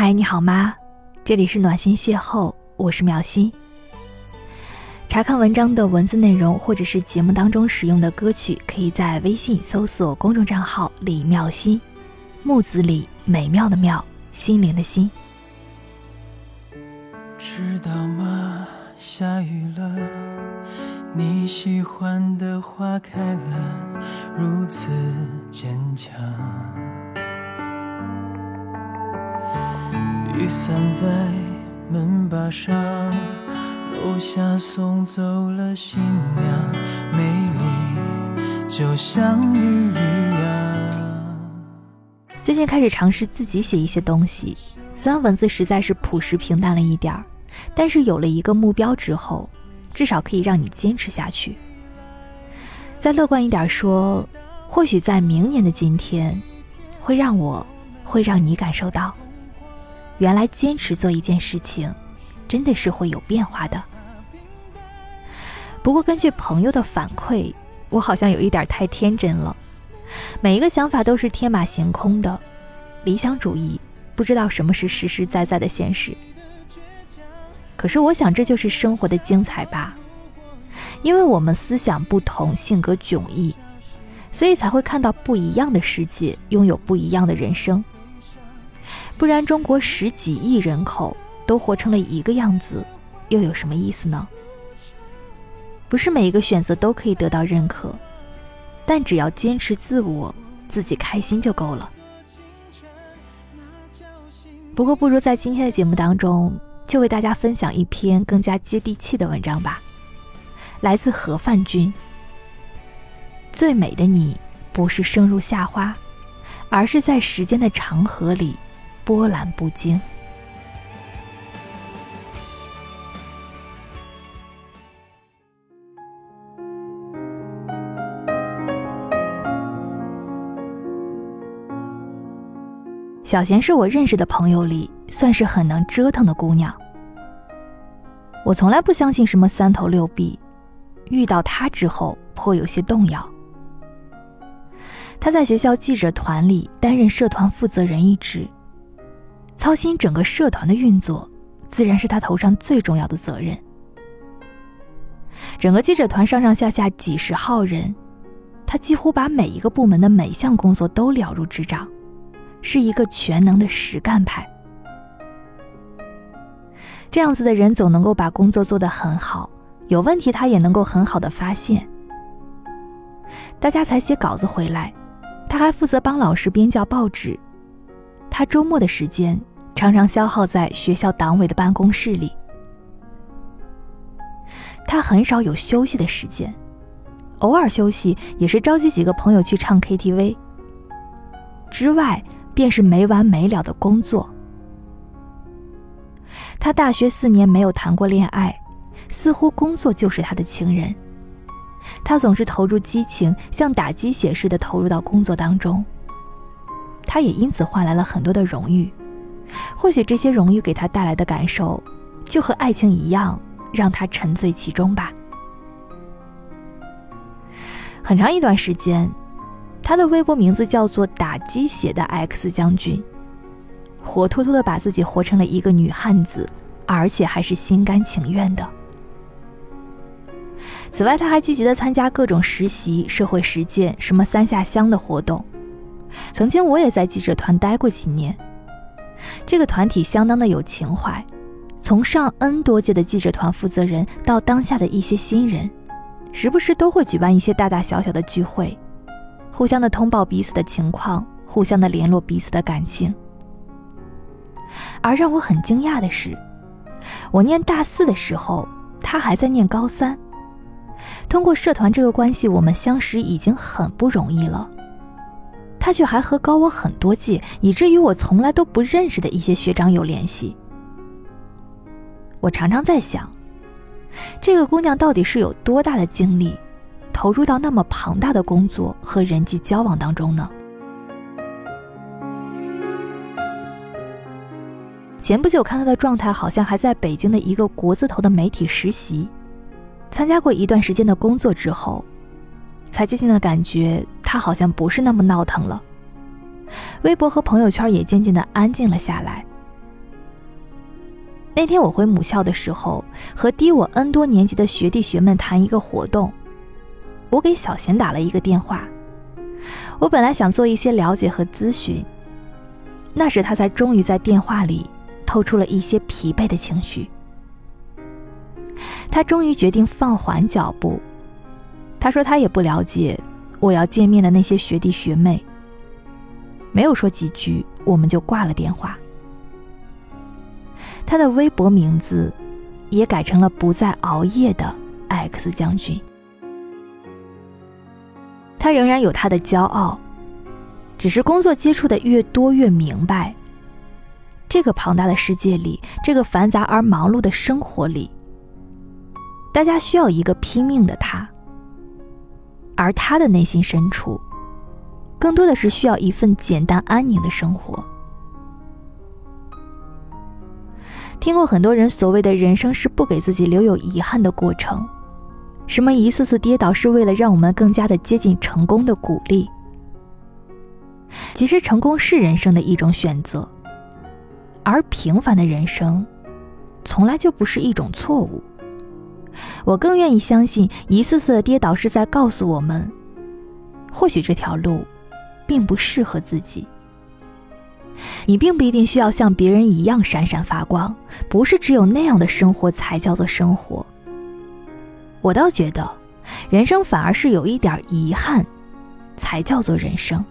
嗨，你好吗？这里是暖心邂逅，我是妙心。查看文章的文字内容，或者是节目当中使用的歌曲，可以在微信搜索公众账号“李妙心”，木子李，美妙的妙，心灵的心。知道吗？下雨了，你喜欢的花开了，如此坚强。雨伞在门把上，楼下送走了新娘，美丽就像你一样。最近开始尝试自己写一些东西，虽然文字实在是朴实平淡了一点儿。但是有了一个目标之后，至少可以让你坚持下去。再乐观一点说，或许在明年的今天，会让我，会让你感受到，原来坚持做一件事情，真的是会有变化的。不过根据朋友的反馈，我好像有一点太天真了，每一个想法都是天马行空的，理想主义，不知道什么是实实在在的现实。可是我想，这就是生活的精彩吧，因为我们思想不同，性格迥异，所以才会看到不一样的世界，拥有不一样的人生。不然，中国十几亿人口都活成了一个样子，又有什么意思呢？不是每一个选择都可以得到认可，但只要坚持自我，自己开心就够了。不过，不如在今天的节目当中。就为大家分享一篇更加接地气的文章吧，来自何范君。最美的你，不是生如夏花，而是在时间的长河里波澜不惊。小贤是我认识的朋友里算是很能折腾的姑娘。我从来不相信什么三头六臂，遇到她之后颇有些动摇。她在学校记者团里担任社团负责人一职，操心整个社团的运作，自然是他头上最重要的责任。整个记者团上上下下几十号人，他几乎把每一个部门的每项工作都了如指掌。是一个全能的实干派，这样子的人总能够把工作做得很好，有问题他也能够很好的发现。大家才写稿子回来，他还负责帮老师编校报纸。他周末的时间常常消耗在学校党委的办公室里，他很少有休息的时间，偶尔休息也是召集几个朋友去唱 KTV。之外。便是没完没了的工作。他大学四年没有谈过恋爱，似乎工作就是他的情人。他总是投入激情，像打鸡血似的投入到工作当中。他也因此换来了很多的荣誉，或许这些荣誉给他带来的感受，就和爱情一样，让他沉醉其中吧。很长一段时间。他的微博名字叫做“打鸡血的 X 将军”，活脱脱的把自己活成了一个女汉子，而且还是心甘情愿的。此外，他还积极的参加各种实习、社会实践，什么三下乡的活动。曾经我也在记者团待过几年，这个团体相当的有情怀，从上 N 多届的记者团负责人到当下的一些新人，时不时都会举办一些大大小小的聚会。互相的通报彼此的情况，互相的联络彼此的感情。而让我很惊讶的是，我念大四的时候，他还在念高三。通过社团这个关系，我们相识已经很不容易了，他却还和高我很多届，以至于我从来都不认识的一些学长有联系。我常常在想，这个姑娘到底是有多大的精力？投入到那么庞大的工作和人际交往当中呢？前不久看她的状态，好像还在北京的一个国字头的媒体实习，参加过一段时间的工作之后，才渐渐的感觉他好像不是那么闹腾了。微博和朋友圈也渐渐的安静了下来，那天我回母校的时候，和低我 N 多年级的学弟学妹谈一个活动，我给小贤打了一个电话。我本来想做一些了解和咨询，那时他才终于在电话里透出了一些疲惫的情绪。他终于决定放缓脚步。他说他也不了解我要见面的那些学弟学妹。没有说几句，我们就挂了电话。他的微博名字也改成了“不再熬夜的 X 将军”。他仍然有他的骄傲，只是工作接触的越多，越明白，这个庞大的世界里，这个繁杂而忙碌的生活里，大家需要一个拼命的他，而他的内心深处，更多的是需要一份简单安宁的生活。听过很多人所谓的人生是不给自己留有遗憾的过程，什么一次次跌倒是为了让我们更加的接近成功的鼓励。其实成功是人生的一种选择，而平凡的人生，从来就不是一种错误。我更愿意相信，一次次的跌倒是在告诉我们，或许这条路，并不适合自己。你并不一定需要像别人一样闪闪发光，不是只有那样的生活才叫做生活。我倒觉得，人生反而是有一点遗憾，才叫做人生。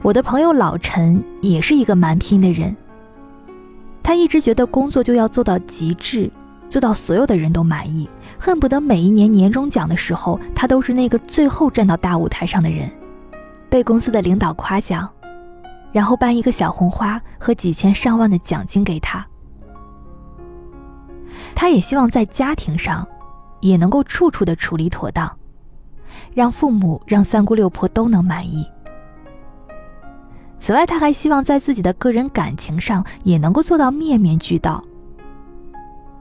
我的朋友老陈也是一个蛮拼的人，他一直觉得工作就要做到极致。做到所有的人都满意，恨不得每一年年终奖的时候，他都是那个最后站到大舞台上的人，被公司的领导夸奖，然后颁一个小红花和几千上万的奖金给他。他也希望在家庭上，也能够处处的处理妥当，让父母、让三姑六婆都能满意。此外，他还希望在自己的个人感情上，也能够做到面面俱到。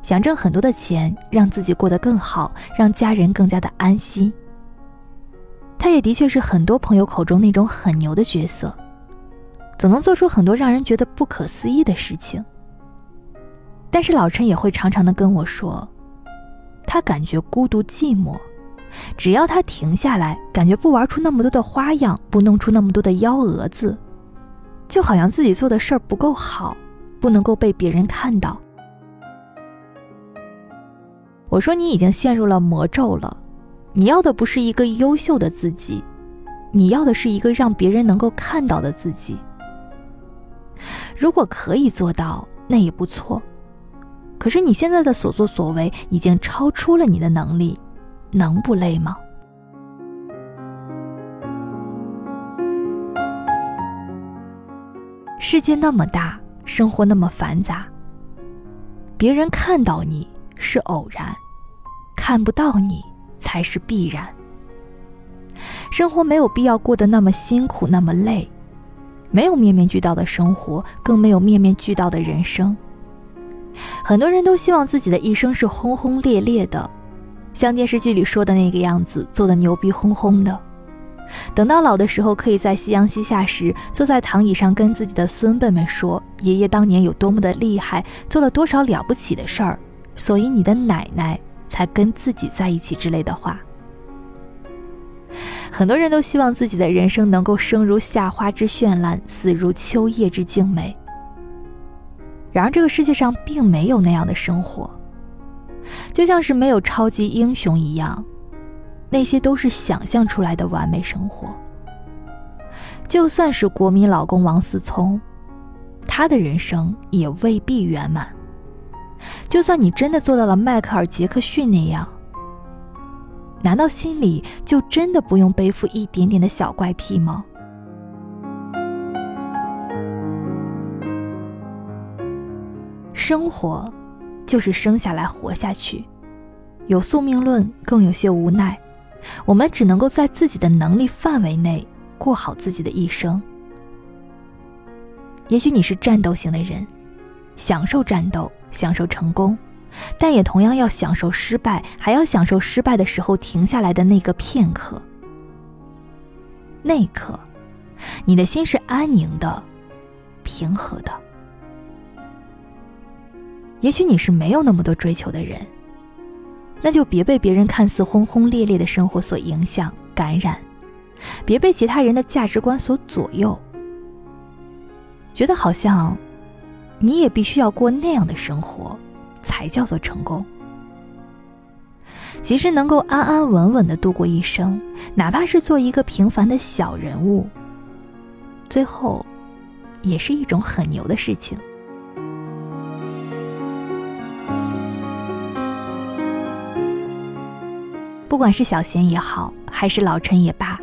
想挣很多的钱，让自己过得更好，让家人更加的安心。他也的确是很多朋友口中那种很牛的角色，总能做出很多让人觉得不可思议的事情。但是老陈也会常常的跟我说，他感觉孤独寂寞，只要他停下来，感觉不玩出那么多的花样，不弄出那么多的幺蛾子，就好像自己做的事儿不够好，不能够被别人看到。我说你已经陷入了魔咒了，你要的不是一个优秀的自己，你要的是一个让别人能够看到的自己。如果可以做到，那也不错。可是你现在的所作所为已经超出了你的能力，能不累吗？世界那么大，生活那么繁杂，别人看到你是偶然。看不到你才是必然。生活没有必要过得那么辛苦，那么累，没有面面俱到的生活，更没有面面俱到的人生。很多人都希望自己的一生是轰轰烈烈的，像电视剧里说的那个样子，做的牛逼哄哄的。等到老的时候，可以在夕阳西下时，坐在躺椅上跟自己的孙辈们说：“爷爷当年有多么的厉害，做了多少了不起的事儿。”所以你的奶奶。才跟自己在一起之类的话，很多人都希望自己的人生能够生如夏花之绚烂，死如秋叶之静美。然而，这个世界上并没有那样的生活，就像是没有超级英雄一样，那些都是想象出来的完美生活。就算是国民老公王思聪，他的人生也未必圆满。就算你真的做到了迈克尔·杰克逊那样，难道心里就真的不用背负一点点的小怪癖吗？生活就是生下来活下去，有宿命论，更有些无奈。我们只能够在自己的能力范围内过好自己的一生。也许你是战斗型的人，享受战斗。享受成功，但也同样要享受失败，还要享受失败的时候停下来的那个片刻。那一刻，你的心是安宁的、平和的。也许你是没有那么多追求的人，那就别被别人看似轰轰烈烈的生活所影响、感染，别被其他人的价值观所左右，觉得好像你也必须要过那样的生活，才叫做成功。其实能够安安稳稳的度过一生，哪怕是做一个平凡的小人物，最后，也是一种很牛的事情。不管是小贤也好，还是老陈也罢，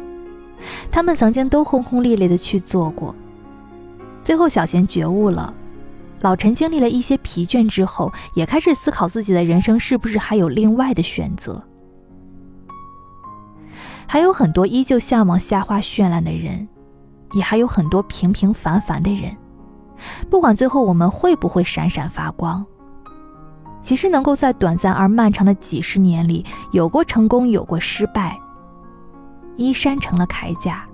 他们曾经都轰轰烈烈的去做过。最后，小贤觉悟了，老陈经历了一些疲倦之后，也开始思考自己的人生是不是还有另外的选择。还有很多依旧向往夏花绚烂的人，也还有很多平平凡凡的人。不管最后我们会不会闪闪发光。其实能够在短暂而漫长的几十年里，有过成功，有过失败。衣衫成了铠甲，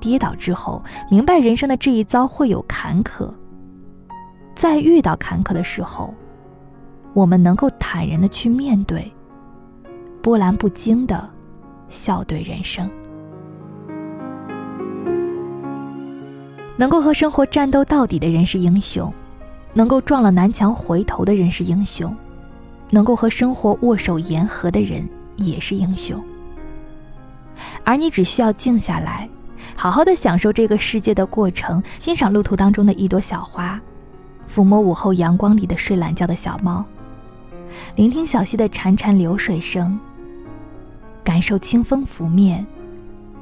跌倒之后，明白人生的这一遭会有坎坷。在遇到坎坷的时候，我们能够坦然的去面对，波澜不惊的笑对人生。能够和生活战斗到底的人是英雄。能够撞了南墙回头的人是英雄，能够和生活握手言和的人也是英雄。而你只需要静下来，好好的享受这个世界的过程，欣赏路途当中的一朵小花，抚摸午后阳光里的睡懒觉的小猫，聆听小溪的潺潺流水声，感受清风拂面，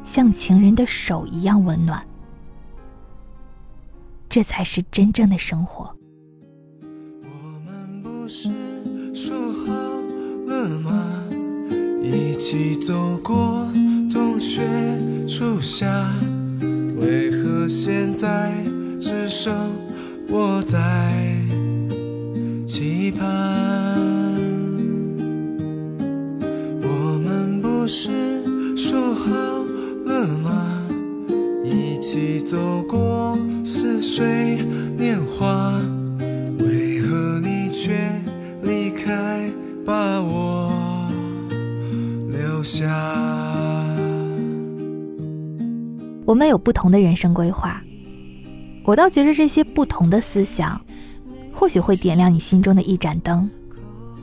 像情人的手一样温暖。这才是真正的生活。一起走过冬雪初夏，为何现在只剩我在期盼？我们不是说好了吗？一起走过似水我们有不同的人生规划，我倒觉得这些不同的思想，或许会点亮你心中的一盏灯，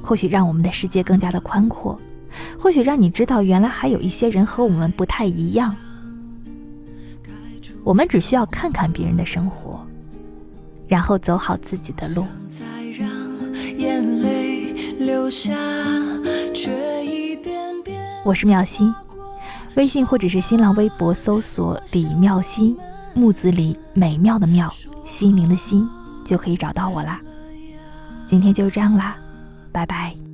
或许让我们的世界更加的宽阔，或许让你知道原来还有一些人和我们不太一样。我们只需要看看别人的生活，然后走好自己的路。我是妙心，微信或者是新浪微博搜索“李妙心”，木子李，美妙的妙，心灵的心，就可以找到我啦。今天就这样啦，拜拜。